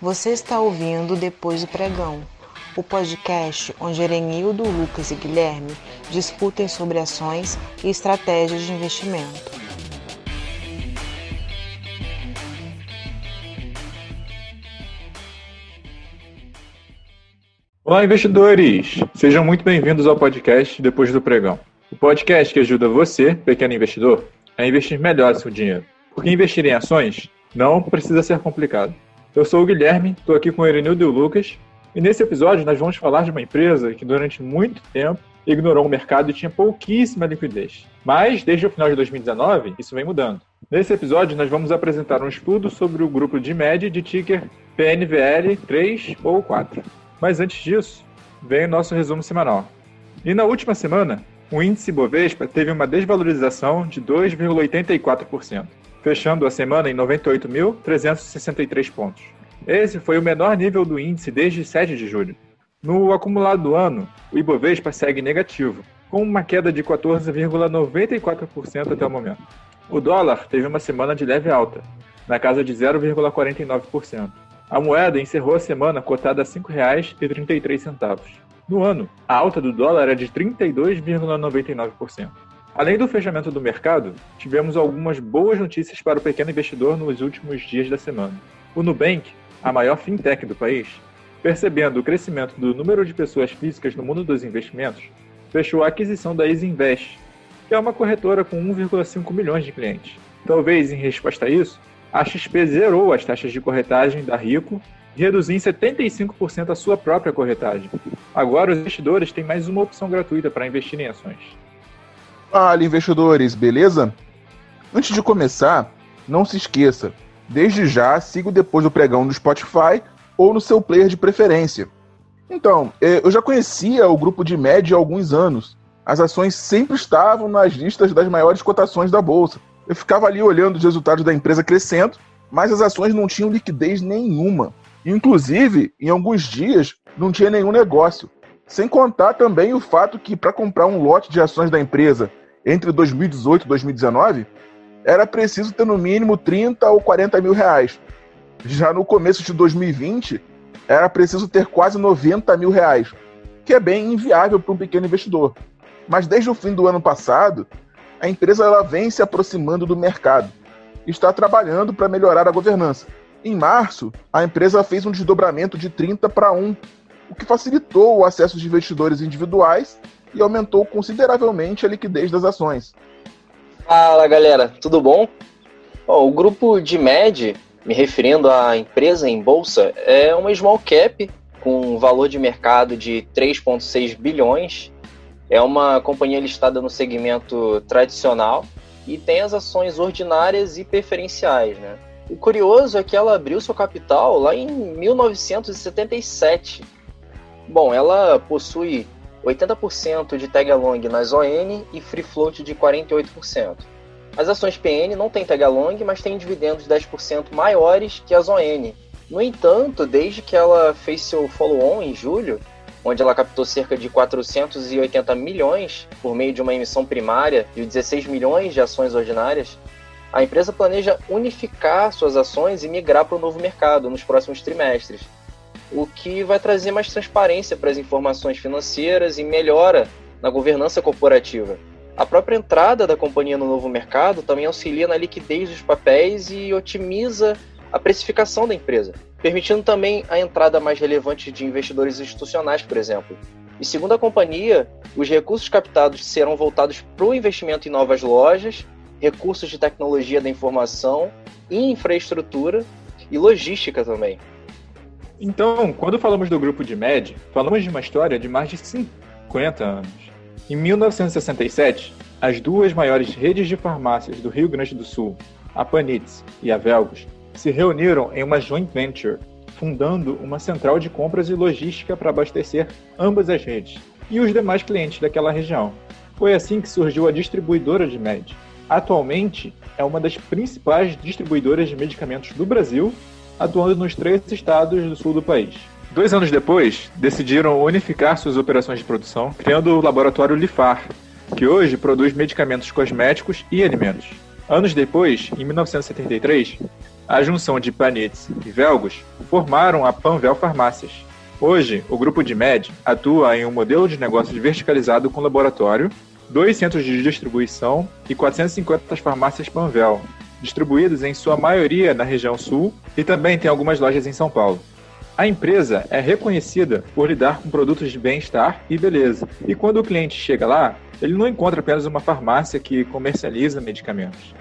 Você está ouvindo Depois do Pregão, o podcast onde Erenildo, Lucas e Guilherme discutem sobre ações e estratégias de investimento. Olá, investidores! Sejam muito bem-vindos ao podcast Depois do Pregão. O podcast que ajuda você, pequeno investidor, a investir melhor seu dinheiro. Porque investir em ações não precisa ser complicado. Eu sou o Guilherme, estou aqui com o Erenildo e o Lucas, e nesse episódio nós vamos falar de uma empresa que durante muito tempo ignorou o mercado e tinha pouquíssima liquidez. Mas, desde o final de 2019, isso vem mudando. Nesse episódio, nós vamos apresentar um estudo sobre o grupo de média de ticker PNVL 3 ou 4. Mas antes disso, vem o nosso resumo semanal. E na última semana, o índice Bovespa teve uma desvalorização de 2,84% fechando a semana em 98.363 pontos. Esse foi o menor nível do índice desde 7 de julho. No acumulado do ano, o Ibovespa segue negativo, com uma queda de 14,94% até o momento. O dólar teve uma semana de leve alta, na casa de 0,49%. A moeda encerrou a semana cotada a R$ 5,33. No ano, a alta do dólar é de 32,99%. Além do fechamento do mercado, tivemos algumas boas notícias para o pequeno investidor nos últimos dias da semana. O Nubank, a maior fintech do país, percebendo o crescimento do número de pessoas físicas no mundo dos investimentos, fechou a aquisição da EasyInvest, que é uma corretora com 1,5 milhões de clientes. Talvez em resposta a isso, a XP zerou as taxas de corretagem da Rico e reduziu em 75% a sua própria corretagem. Agora os investidores têm mais uma opção gratuita para investir em ações. Fala, investidores, beleza? Antes de começar, não se esqueça, desde já siga depois do pregão no Spotify ou no seu player de preferência. Então, é, eu já conhecia o grupo de média há alguns anos. As ações sempre estavam nas listas das maiores cotações da bolsa. Eu ficava ali olhando os resultados da empresa crescendo, mas as ações não tinham liquidez nenhuma. Inclusive, em alguns dias, não tinha nenhum negócio. Sem contar também o fato que para comprar um lote de ações da empresa entre 2018 e 2019, era preciso ter no mínimo 30 ou 40 mil reais. Já no começo de 2020, era preciso ter quase 90 mil reais, que é bem inviável para um pequeno investidor. Mas desde o fim do ano passado, a empresa ela vem se aproximando do mercado e está trabalhando para melhorar a governança. Em março, a empresa fez um desdobramento de 30 para 1 o que facilitou o acesso de investidores individuais e aumentou consideravelmente a liquidez das ações. Fala galera, tudo bom? o grupo de MED, me referindo à empresa em bolsa, é uma small cap com um valor de mercado de 3,6 bilhões. É uma companhia listada no segmento tradicional e tem as ações ordinárias e preferenciais. Né? O curioso é que ela abriu seu capital lá em 1977 Bom, ela possui 80% de tag along nas ON e free float de 48%. As ações PN não têm tag along, mas têm dividendos 10% maiores que as ON. No entanto, desde que ela fez seu follow-on em julho, onde ela captou cerca de 480 milhões por meio de uma emissão primária de 16 milhões de ações ordinárias, a empresa planeja unificar suas ações e migrar para o novo mercado nos próximos trimestres o que vai trazer mais transparência para as informações financeiras e melhora na governança corporativa. A própria entrada da companhia no novo mercado também auxilia na liquidez dos papéis e otimiza a precificação da empresa, permitindo também a entrada mais relevante de investidores institucionais, por exemplo. E segundo a companhia, os recursos captados serão voltados para o investimento em novas lojas, recursos de tecnologia da informação, infraestrutura e logística também. Então, quando falamos do grupo de MED, falamos de uma história de mais de 50 anos. Em 1967, as duas maiores redes de farmácias do Rio Grande do Sul, a Panitz e a Velgos, se reuniram em uma joint venture, fundando uma central de compras e logística para abastecer ambas as redes e os demais clientes daquela região. Foi assim que surgiu a distribuidora de MED. Atualmente, é uma das principais distribuidoras de medicamentos do Brasil atuando nos três estados do sul do país. Dois anos depois, decidiram unificar suas operações de produção, criando o laboratório Lifar, que hoje produz medicamentos cosméticos e alimentos. Anos depois, em 1973, a junção de Panitz e Velgos formaram a Panvel Farmácias. Hoje, o grupo de MED atua em um modelo de negócio verticalizado com laboratório, dois centros de distribuição e 450 farmácias Panvel, distribuídas em sua maioria na região sul e também tem algumas lojas em São Paulo. A empresa é reconhecida por lidar com produtos de bem-estar e beleza. E quando o cliente chega lá, ele não encontra apenas uma farmácia que comercializa medicamentos,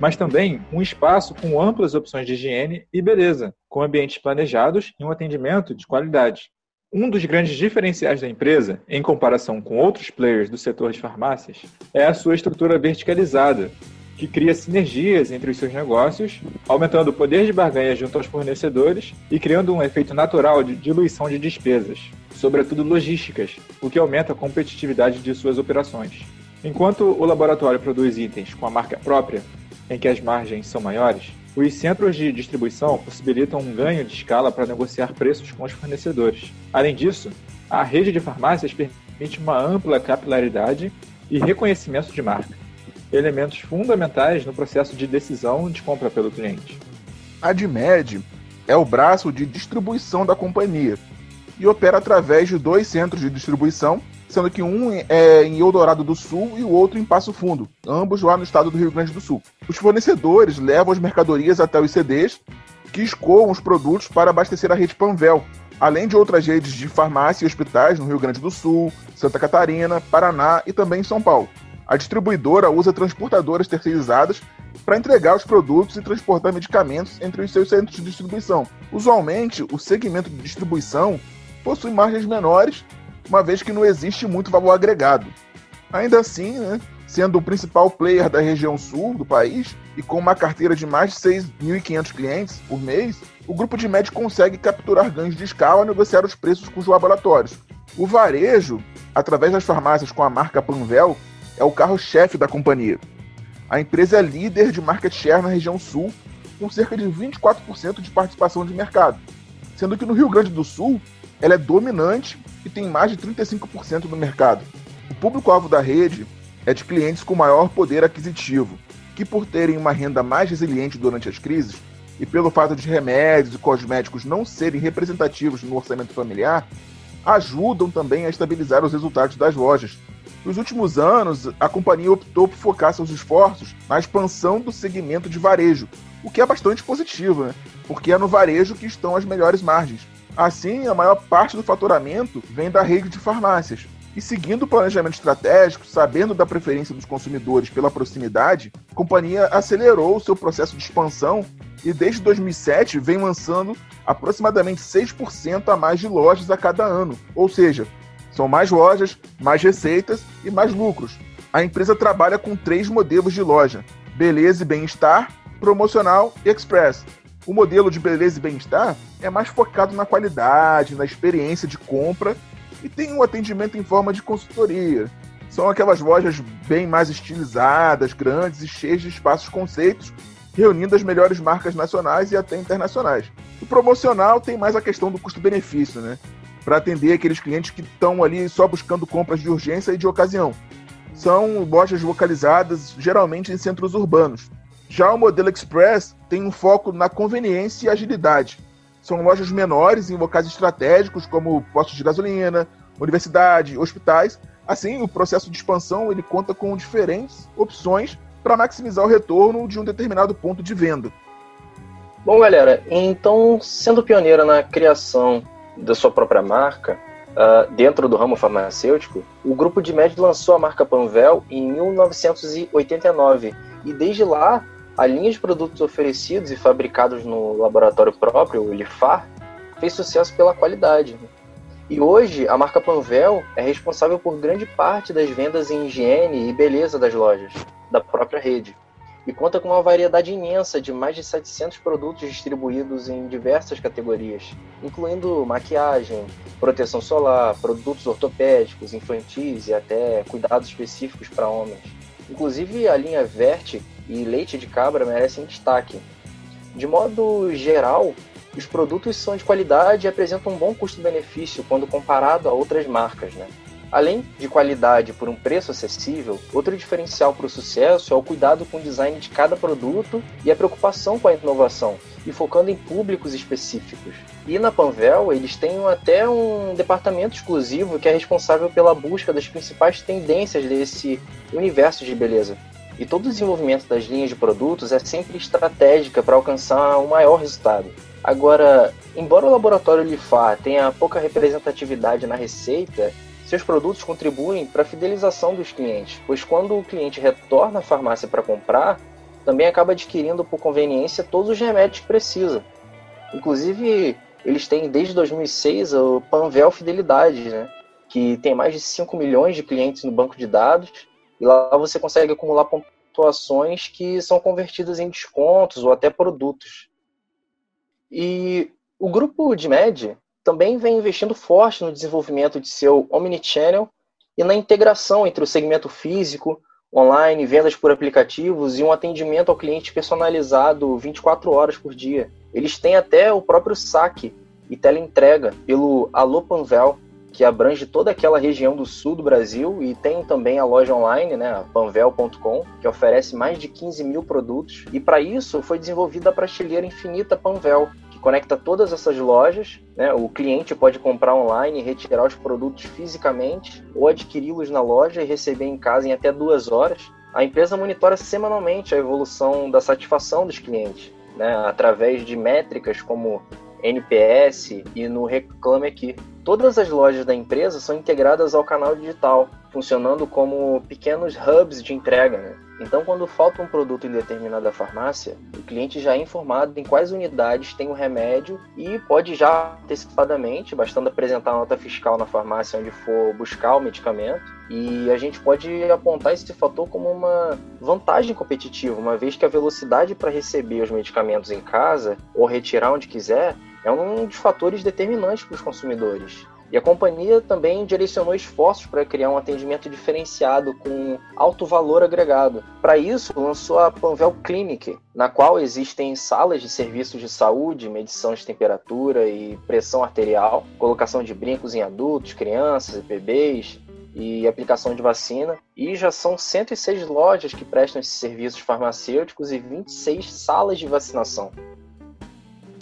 mas também um espaço com amplas opções de higiene e beleza, com ambientes planejados e um atendimento de qualidade. Um dos grandes diferenciais da empresa, em comparação com outros players do setor de farmácias, é a sua estrutura verticalizada, que cria sinergias entre os seus negócios, aumentando o poder de barganha junto aos fornecedores e criando um efeito natural de diluição de despesas, sobretudo logísticas, o que aumenta a competitividade de suas operações. Enquanto o laboratório produz itens com a marca própria, em que as margens são maiores, os centros de distribuição possibilitam um ganho de escala para negociar preços com os fornecedores. Além disso, a rede de farmácias permite uma ampla capilaridade e reconhecimento de marca elementos fundamentais no processo de decisão de compra pelo cliente. A DMED é o braço de distribuição da companhia e opera através de dois centros de distribuição, sendo que um é em Eldorado do Sul e o outro em Passo Fundo, ambos lá no estado do Rio Grande do Sul. Os fornecedores levam as mercadorias até os CDs, que escoam os produtos para abastecer a rede Panvel, além de outras redes de farmácia e hospitais no Rio Grande do Sul, Santa Catarina, Paraná e também em São Paulo a distribuidora usa transportadoras terceirizadas para entregar os produtos e transportar medicamentos entre os seus centros de distribuição. Usualmente, o segmento de distribuição possui margens menores, uma vez que não existe muito valor agregado. Ainda assim, né, sendo o principal player da região sul do país e com uma carteira de mais de 6.500 clientes por mês, o grupo de médio consegue capturar ganhos de escala e negociar os preços com os laboratórios. O varejo, através das farmácias com a marca Panvel, é o carro-chefe da companhia. A empresa é líder de market share na região sul, com cerca de 24% de participação de mercado, sendo que no Rio Grande do Sul ela é dominante e tem mais de 35% do mercado. O público-alvo da rede é de clientes com maior poder aquisitivo, que por terem uma renda mais resiliente durante as crises e pelo fato de remédios e cosméticos não serem representativos no orçamento familiar, ajudam também a estabilizar os resultados das lojas, nos últimos anos, a companhia optou por focar seus esforços na expansão do segmento de varejo, o que é bastante positivo, né? porque é no varejo que estão as melhores margens. Assim, a maior parte do faturamento vem da rede de farmácias. E seguindo o planejamento estratégico, sabendo da preferência dos consumidores pela proximidade, a companhia acelerou o seu processo de expansão e desde 2007 vem lançando aproximadamente 6% a mais de lojas a cada ano. Ou seja, são mais lojas, mais receitas e mais lucros. A empresa trabalha com três modelos de loja: beleza e bem-estar, promocional e express. O modelo de beleza e bem-estar é mais focado na qualidade, na experiência de compra e tem um atendimento em forma de consultoria. São aquelas lojas bem mais estilizadas, grandes e cheias de espaços conceitos, reunindo as melhores marcas nacionais e até internacionais. O promocional tem mais a questão do custo-benefício, né? Para atender aqueles clientes que estão ali só buscando compras de urgência e de ocasião. São lojas localizadas geralmente em centros urbanos. Já o modelo Express tem um foco na conveniência e agilidade. São lojas menores em locais estratégicos como postos de gasolina, universidade, hospitais. Assim, o processo de expansão ele conta com diferentes opções para maximizar o retorno de um determinado ponto de venda. Bom, galera, então, sendo pioneira na criação da sua própria marca, uh, dentro do ramo farmacêutico, o grupo de médios lançou a marca Panvel em 1989 e desde lá a linha de produtos oferecidos e fabricados no laboratório próprio, o Lifar, fez sucesso pela qualidade. E hoje a marca Panvel é responsável por grande parte das vendas em higiene e beleza das lojas, da própria rede e conta com uma variedade imensa de mais de 700 produtos distribuídos em diversas categorias, incluindo maquiagem, proteção solar, produtos ortopédicos, infantis e até cuidados específicos para homens. Inclusive a linha Verte e leite de cabra merecem destaque. De modo geral, os produtos são de qualidade e apresentam um bom custo-benefício quando comparado a outras marcas. Né? Além de qualidade por um preço acessível, outro diferencial para o sucesso é o cuidado com o design de cada produto e a preocupação com a inovação, e focando em públicos específicos. E na Panvel, eles têm até um departamento exclusivo que é responsável pela busca das principais tendências desse universo de beleza. E todo o desenvolvimento das linhas de produtos é sempre estratégica para alcançar um maior resultado. Agora, embora o laboratório Lifar tenha pouca representatividade na receita, seus produtos contribuem para a fidelização dos clientes, pois quando o cliente retorna à farmácia para comprar, também acaba adquirindo por conveniência todos os remédios que precisa. Inclusive, eles têm desde 2006 o Panvel Fidelidade, né? que tem mais de 5 milhões de clientes no banco de dados, e lá você consegue acumular pontuações que são convertidas em descontos ou até produtos. E o grupo de MED também vem investindo forte no desenvolvimento de seu Omnichannel e na integração entre o segmento físico, online, vendas por aplicativos e um atendimento ao cliente personalizado 24 horas por dia. Eles têm até o próprio saque e teleentrega pelo Alô Panvel, que abrange toda aquela região do sul do Brasil e tem também a loja online, né, panvel.com, que oferece mais de 15 mil produtos. E para isso foi desenvolvida a prateleira infinita Panvel, conecta todas essas lojas. Né, o cliente pode comprar online retirar os produtos fisicamente ou adquiri-los na loja e receber em casa em até duas horas. A empresa monitora semanalmente a evolução da satisfação dos clientes, né, através de métricas como NPS e no Reclame Aqui. Todas as lojas da empresa são integradas ao canal digital, funcionando como pequenos hubs de entrega. Né? Então, quando falta um produto em determinada farmácia, o cliente já é informado em quais unidades tem o remédio e pode já antecipadamente, bastando apresentar a nota fiscal na farmácia onde for buscar o medicamento, e a gente pode apontar esse fator como uma vantagem competitiva, uma vez que a velocidade para receber os medicamentos em casa ou retirar onde quiser é um dos fatores determinantes para os consumidores. E a companhia também direcionou esforços para criar um atendimento diferenciado com alto valor agregado. Para isso, lançou a Panvel Clinic, na qual existem salas de serviços de saúde, medição de temperatura e pressão arterial, colocação de brincos em adultos, crianças e bebês, e aplicação de vacina. E já são 106 lojas que prestam esses serviços farmacêuticos e 26 salas de vacinação.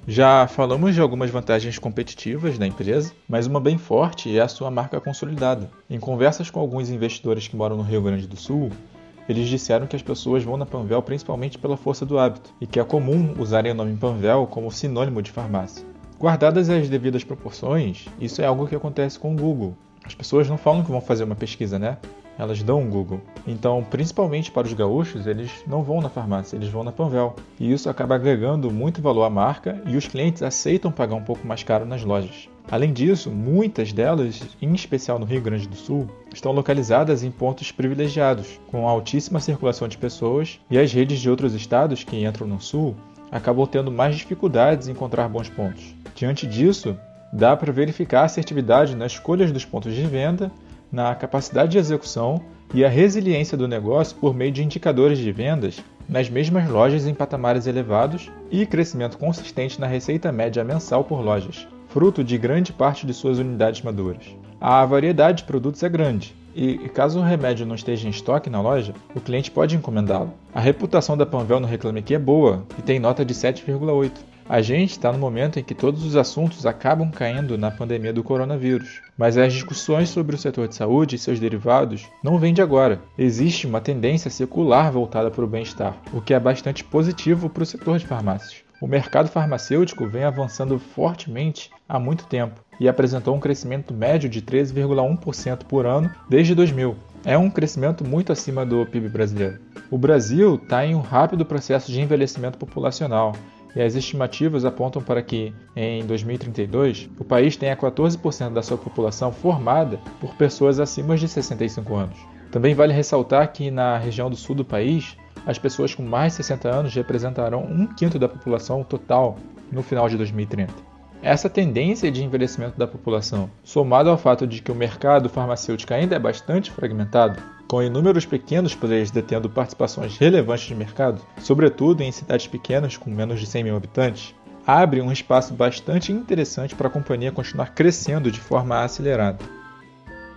Já falamos de algumas vantagens competitivas da empresa, mas uma bem forte é a sua marca consolidada. Em conversas com alguns investidores que moram no Rio Grande do Sul, eles disseram que as pessoas vão na Panvel principalmente pela força do hábito e que é comum usarem o nome Panvel como sinônimo de farmácia. Guardadas as devidas proporções, isso é algo que acontece com o Google. As pessoas não falam que vão fazer uma pesquisa, né? Elas dão um Google. Então, principalmente para os gaúchos, eles não vão na farmácia, eles vão na Panvel. E isso acaba agregando muito valor à marca e os clientes aceitam pagar um pouco mais caro nas lojas. Além disso, muitas delas, em especial no Rio Grande do Sul, estão localizadas em pontos privilegiados, com altíssima circulação de pessoas, e as redes de outros estados que entram no Sul acabam tendo mais dificuldades em encontrar bons pontos. Diante disso, dá para verificar a assertividade nas escolhas dos pontos de venda na capacidade de execução e a resiliência do negócio por meio de indicadores de vendas nas mesmas lojas em patamares elevados e crescimento consistente na receita média mensal por lojas, fruto de grande parte de suas unidades maduras. A variedade de produtos é grande, e caso o remédio não esteja em estoque na loja, o cliente pode encomendá-lo. A reputação da Panvel no Reclame Aqui é boa e tem nota de 7,8. A gente está no momento em que todos os assuntos acabam caindo na pandemia do coronavírus, mas as discussões sobre o setor de saúde e seus derivados não vêm de agora. Existe uma tendência secular voltada para o bem-estar, o que é bastante positivo para o setor de farmácias. O mercado farmacêutico vem avançando fortemente há muito tempo e apresentou um crescimento médio de 13,1% por ano desde 2000. É um crescimento muito acima do PIB brasileiro. O Brasil está em um rápido processo de envelhecimento populacional e as estimativas apontam para que, em 2032, o país tenha 14% da sua população formada por pessoas acima de 65 anos. Também vale ressaltar que, na região do sul do país, as pessoas com mais de 60 anos representarão um quinto da população total no final de 2030. Essa tendência de envelhecimento da população, somado ao fato de que o mercado farmacêutico ainda é bastante fragmentado, com inúmeros pequenos players detendo participações relevantes de mercado, sobretudo em cidades pequenas com menos de 100 mil habitantes, abre um espaço bastante interessante para a companhia continuar crescendo de forma acelerada.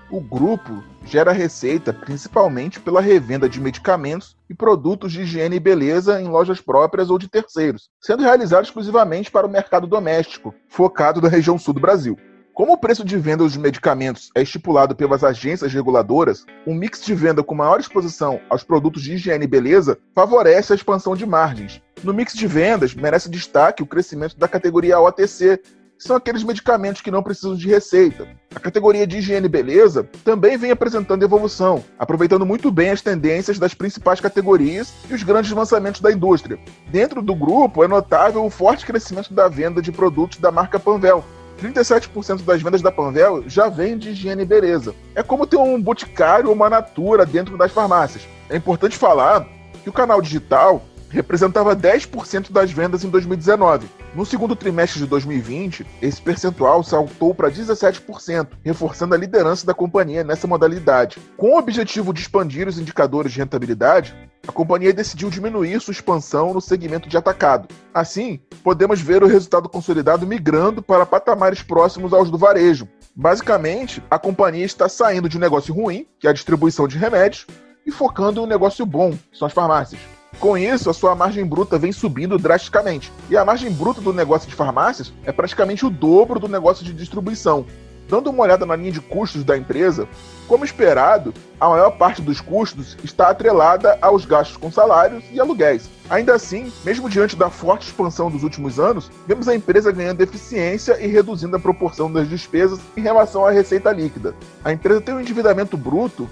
O grupo gera receita principalmente pela revenda de medicamentos e produtos de higiene e beleza em lojas próprias ou de terceiros, sendo realizado exclusivamente para o mercado doméstico, focado na região sul do Brasil. Como o preço de venda dos medicamentos é estipulado pelas agências reguladoras, um mix de venda com maior exposição aos produtos de higiene e beleza favorece a expansão de margens. No mix de vendas, merece destaque o crescimento da categoria OTC, são aqueles medicamentos que não precisam de receita. A categoria de higiene e beleza também vem apresentando evolução, aproveitando muito bem as tendências das principais categorias e os grandes lançamentos da indústria. Dentro do grupo é notável o forte crescimento da venda de produtos da marca Panvel, 37% das vendas da Panvel já vem de higiene e beleza. É como ter um boticário ou uma natura dentro das farmácias. É importante falar que o canal digital representava 10% das vendas em 2019. No segundo trimestre de 2020, esse percentual saltou para 17%, reforçando a liderança da companhia nessa modalidade. Com o objetivo de expandir os indicadores de rentabilidade, a companhia decidiu diminuir sua expansão no segmento de atacado. Assim, podemos ver o resultado consolidado migrando para patamares próximos aos do varejo. Basicamente, a companhia está saindo de um negócio ruim, que é a distribuição de remédios, e focando em um negócio bom, que são as farmácias. Com isso, a sua margem bruta vem subindo drasticamente. E a margem bruta do negócio de farmácias é praticamente o dobro do negócio de distribuição. Dando uma olhada na linha de custos da empresa, como esperado, a maior parte dos custos está atrelada aos gastos com salários e aluguéis. Ainda assim, mesmo diante da forte expansão dos últimos anos, vemos a empresa ganhando eficiência e reduzindo a proporção das despesas em relação à receita líquida. A empresa tem um endividamento bruto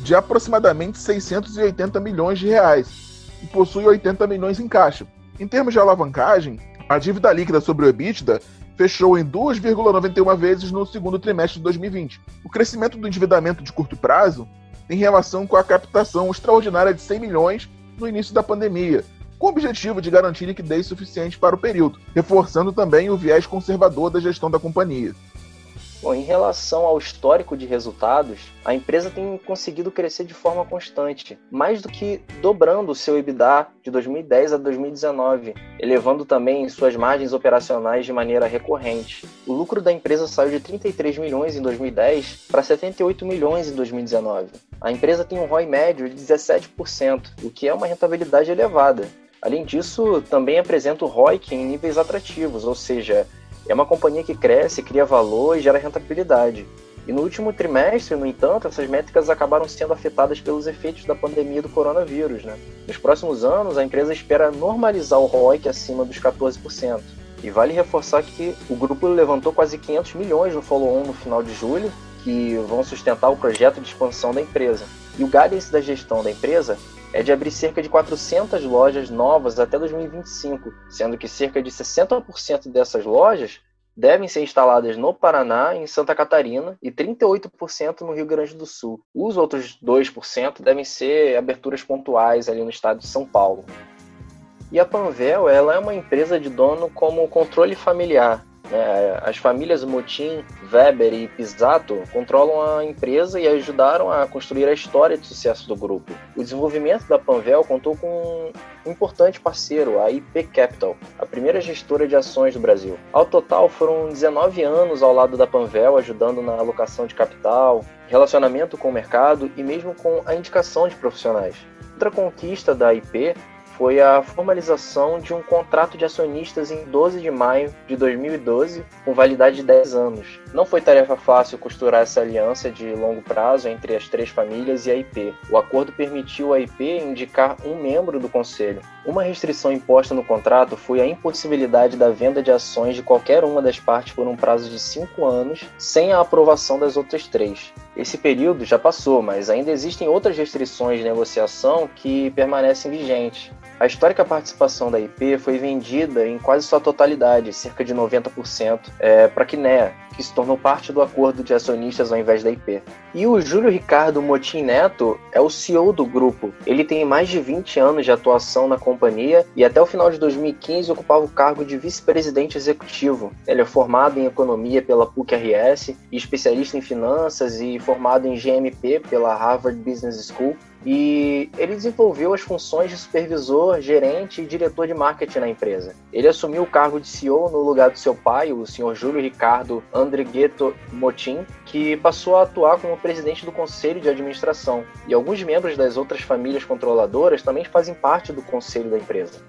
de aproximadamente 680 milhões de reais e possui 80 milhões em caixa. Em termos de alavancagem, a dívida líquida sobre o EBITDA fechou em 2,91 vezes no segundo trimestre de 2020. O crescimento do endividamento de curto prazo tem relação com a captação extraordinária de 100 milhões no início da pandemia, com o objetivo de garantir liquidez suficiente para o período, reforçando também o viés conservador da gestão da companhia. Bom, em relação ao histórico de resultados, a empresa tem conseguido crescer de forma constante, mais do que dobrando o seu EBITDA de 2010 a 2019, elevando também suas margens operacionais de maneira recorrente. O lucro da empresa saiu de 33 milhões em 2010 para 78 milhões em 2019. A empresa tem um ROI médio de 17%, o que é uma rentabilidade elevada. Além disso, também apresenta o ROIC em níveis atrativos, ou seja, é uma companhia que cresce, cria valor e gera rentabilidade. E no último trimestre, no entanto, essas métricas acabaram sendo afetadas pelos efeitos da pandemia do coronavírus. Né? Nos próximos anos, a empresa espera normalizar o ROIC acima dos 14%. E vale reforçar que o grupo levantou quase 500 milhões no follow-on no final de julho, que vão sustentar o projeto de expansão da empresa. E o guidance da gestão da empresa é de abrir cerca de 400 lojas novas até 2025, sendo que cerca de 60% dessas lojas devem ser instaladas no Paraná, em Santa Catarina e 38% no Rio Grande do Sul. Os outros 2% devem ser aberturas pontuais ali no estado de São Paulo. E a Panvel ela é uma empresa de dono como controle familiar, né? As famílias Motim, Weber e Pisato controlam a empresa e ajudaram a construir a história de sucesso do grupo. O desenvolvimento da Panvel contou com um importante parceiro, a IP Capital, a primeira gestora de ações do Brasil. Ao total, foram 19 anos ao lado da Panvel, ajudando na alocação de capital, relacionamento com o mercado e mesmo com a indicação de profissionais. Outra conquista da IP foi a formalização de um contrato de acionistas em 12 de maio de 2012, com validade de 10 anos. Não foi tarefa fácil costurar essa aliança de longo prazo entre as três famílias e a IP. O acordo permitiu à IP indicar um membro do conselho. Uma restrição imposta no contrato foi a impossibilidade da venda de ações de qualquer uma das partes por um prazo de cinco anos, sem a aprovação das outras três. Esse período já passou, mas ainda existem outras restrições de negociação que permanecem vigentes. A histórica participação da IP foi vendida em quase sua totalidade, cerca de 90%, é, para a Kinea, que se tornou parte do acordo de acionistas ao invés da IP. E o Júlio Ricardo Motim Neto é o CEO do grupo. Ele tem mais de 20 anos de atuação na companhia e até o final de 2015 ocupava o cargo de vice-presidente executivo. Ele é formado em economia pela PUC-RS especialista em finanças e formado em GMP pela Harvard Business School e ele desenvolveu as funções de supervisor, gerente e diretor de marketing na empresa. Ele assumiu o cargo de CEO no lugar do seu pai, o senhor Júlio Ricardo Andrighetto Motin, que passou a atuar como presidente do conselho de administração. E alguns membros das outras famílias controladoras também fazem parte do conselho da empresa.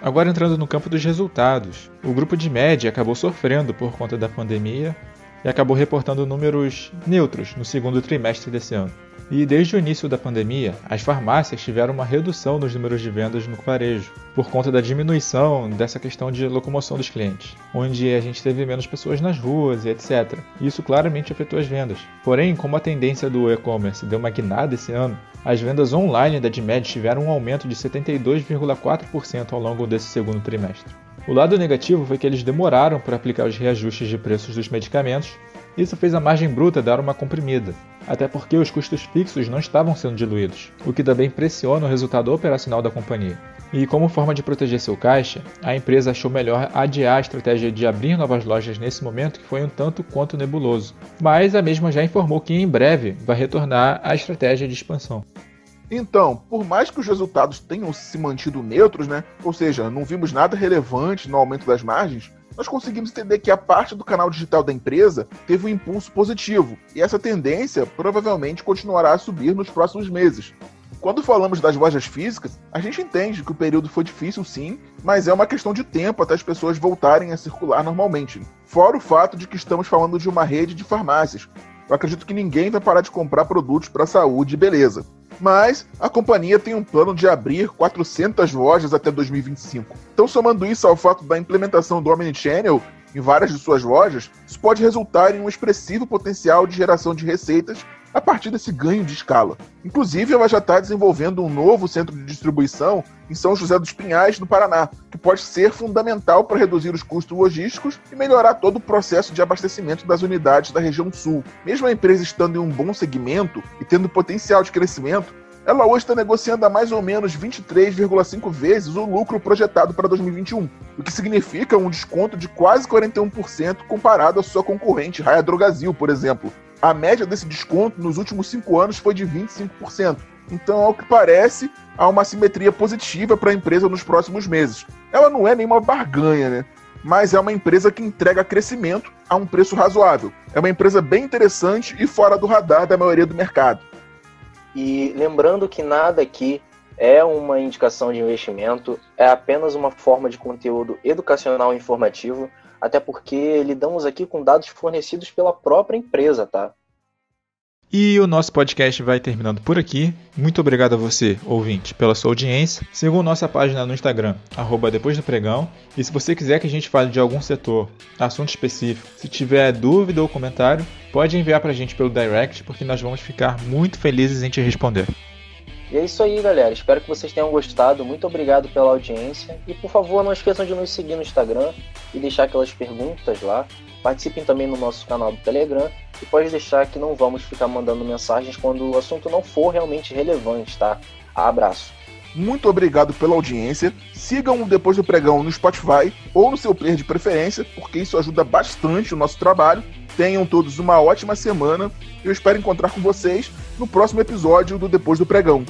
Agora entrando no campo dos resultados, o grupo de média acabou sofrendo por conta da pandemia e acabou reportando números neutros no segundo trimestre desse ano. E desde o início da pandemia, as farmácias tiveram uma redução nos números de vendas no varejo, por conta da diminuição dessa questão de locomoção dos clientes, onde a gente teve menos pessoas nas ruas e etc. Isso claramente afetou as vendas. Porém, como a tendência do e-commerce deu uma guinada esse ano, as vendas online da DMED tiveram um aumento de 72,4% ao longo desse segundo trimestre. O lado negativo foi que eles demoraram para aplicar os reajustes de preços dos medicamentos, isso fez a margem bruta dar uma comprimida, até porque os custos fixos não estavam sendo diluídos, o que também pressiona o resultado operacional da companhia. E como forma de proteger seu caixa, a empresa achou melhor adiar a estratégia de abrir novas lojas nesse momento que foi um tanto quanto nebuloso. Mas a mesma já informou que em breve vai retornar à estratégia de expansão. Então, por mais que os resultados tenham se mantido neutros, né? Ou seja, não vimos nada relevante no aumento das margens, nós conseguimos entender que a parte do canal digital da empresa teve um impulso positivo, e essa tendência provavelmente continuará a subir nos próximos meses. Quando falamos das lojas físicas, a gente entende que o período foi difícil sim, mas é uma questão de tempo até as pessoas voltarem a circular normalmente. Fora o fato de que estamos falando de uma rede de farmácias. Eu acredito que ninguém vai parar de comprar produtos para saúde e beleza mas a companhia tem um plano de abrir 400 lojas até 2025. Então, somando isso ao fato da implementação do Omnichannel em várias de suas lojas, isso pode resultar em um expressivo potencial de geração de receitas a partir desse ganho de escala. Inclusive, ela já está desenvolvendo um novo centro de distribuição em São José dos Pinhais, no Paraná, que pode ser fundamental para reduzir os custos logísticos e melhorar todo o processo de abastecimento das unidades da região sul. Mesmo a empresa estando em um bom segmento e tendo potencial de crescimento, ela hoje está negociando a mais ou menos 23,5 vezes o lucro projetado para 2021, o que significa um desconto de quase 41% comparado à sua concorrente Raia Drogazil, por exemplo, a média desse desconto nos últimos cinco anos foi de 25%. Então, ao que parece, há uma simetria positiva para a empresa nos próximos meses. Ela não é nenhuma barganha, né? Mas é uma empresa que entrega crescimento a um preço razoável. É uma empresa bem interessante e fora do radar da maioria do mercado. E lembrando que nada aqui é uma indicação de investimento, é apenas uma forma de conteúdo educacional e informativo até porque lidamos aqui com dados fornecidos pela própria empresa, tá? E o nosso podcast vai terminando por aqui. Muito obrigado a você, ouvinte, pela sua audiência. Siga nossa página no Instagram, arroba depois do pregão. E se você quiser que a gente fale de algum setor, assunto específico, se tiver dúvida ou comentário, pode enviar para a gente pelo direct, porque nós vamos ficar muito felizes em te responder. E é isso aí, galera. Espero que vocês tenham gostado. Muito obrigado pela audiência. E por favor, não esqueçam de nos seguir no Instagram e deixar aquelas perguntas lá. Participem também no nosso canal do Telegram e pode deixar que não vamos ficar mandando mensagens quando o assunto não for realmente relevante, tá? Abraço. Muito obrigado pela audiência. Sigam o Depois do Pregão no Spotify ou no seu player de preferência, porque isso ajuda bastante o nosso trabalho. Tenham todos uma ótima semana. Eu espero encontrar com vocês no próximo episódio do Depois do Pregão.